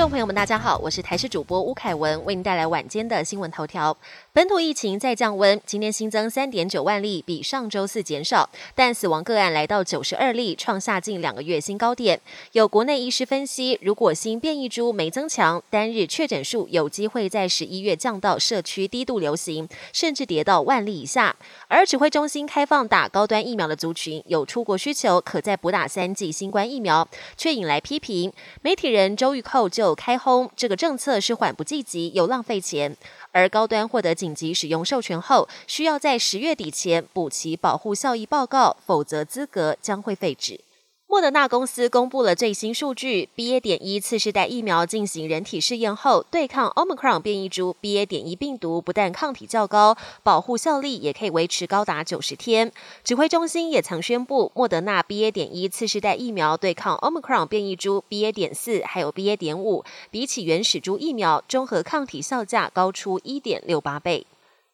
众朋友们，大家好，我是台视主播吴凯文，为您带来晚间的新闻头条。本土疫情再降温，今天新增三点九万例，比上周四减少，但死亡个案来到九十二例，创下近两个月新高点。有国内医师分析，如果新变异株没增强，单日确诊数有机会在十一月降到社区低度流行，甚至跌到万例以下。而指挥中心开放打高端疫苗的族群有出国需求，可再补打三剂新冠疫苗，却引来批评。媒体人周玉蔻就有开轰，这个政策是缓不济急，又浪费钱。而高端获得紧急使用授权后，需要在十月底前补齐保护效益报告，否则资格将会废止。莫德纳公司公布了最新数据，BA. 点一次世代疫苗进行人体试验后，对抗 Omicron 变异株 BA. 点一病毒不但抗体较高，保护效力也可以维持高达九十天。指挥中心也曾宣布，莫德纳 BA. 点一次世代疫苗对抗 Omicron 变异株 BA. 点四还有 BA. 点五，比起原始株疫苗，综合抗体效价高出一点六八倍。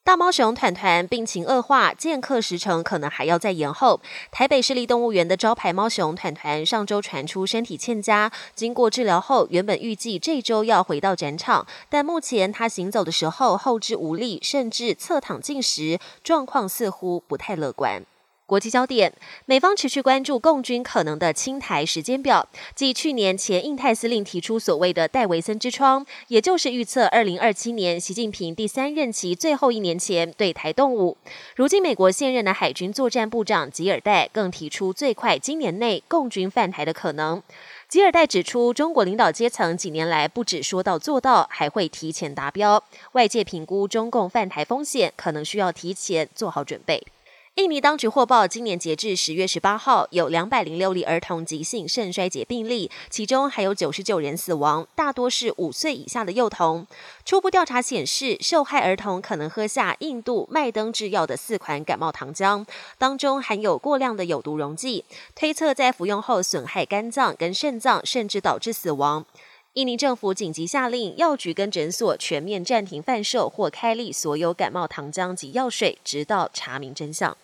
大猫熊团团病情恶化，见客时程可能还要再延后。台北市立动物园的招牌猫熊团团上周传出身体欠佳，经过治疗后，原本预计这周要回到展场，但目前它行走的时候后肢无力，甚至侧躺进食，状况似乎不太乐观。国际焦点，美方持续关注共军可能的清台时间表。继去年前印太司令提出所谓的戴维森之窗，也就是预测二零二七年习近平第三任期最后一年前对台动武。如今，美国现任的海军作战部长吉尔戴更提出最快今年内共军犯台的可能。吉尔戴指出，中国领导阶层几年来不止说到做到，还会提前达标。外界评估中共犯台风险，可能需要提前做好准备。印尼当局获报，今年截至十月十八号，有两百零六例儿童急性肾衰竭病例，其中还有九十九人死亡，大多是五岁以下的幼童。初步调查显示，受害儿童可能喝下印度麦登制药的四款感冒糖浆，当中含有过量的有毒溶剂，推测在服用后损害肝脏跟肾脏，甚至导致死亡。印尼政府紧急下令药局跟诊所全面暂停贩售或开立所有感冒糖浆及药水，直到查明真相。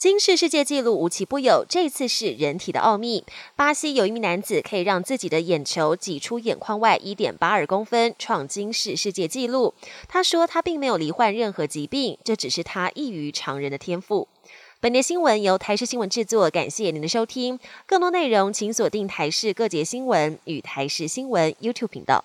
金氏世界纪录无奇不有，这次是人体的奥秘。巴西有一名男子可以让自己的眼球挤出眼眶外一点八二公分，创金氏世界纪录。他说他并没有罹患任何疾病，这只是他异于常人的天赋。本节新闻由台视新闻制作，感谢您的收听。更多内容请锁定台视各节新闻与台视新闻 YouTube 频道。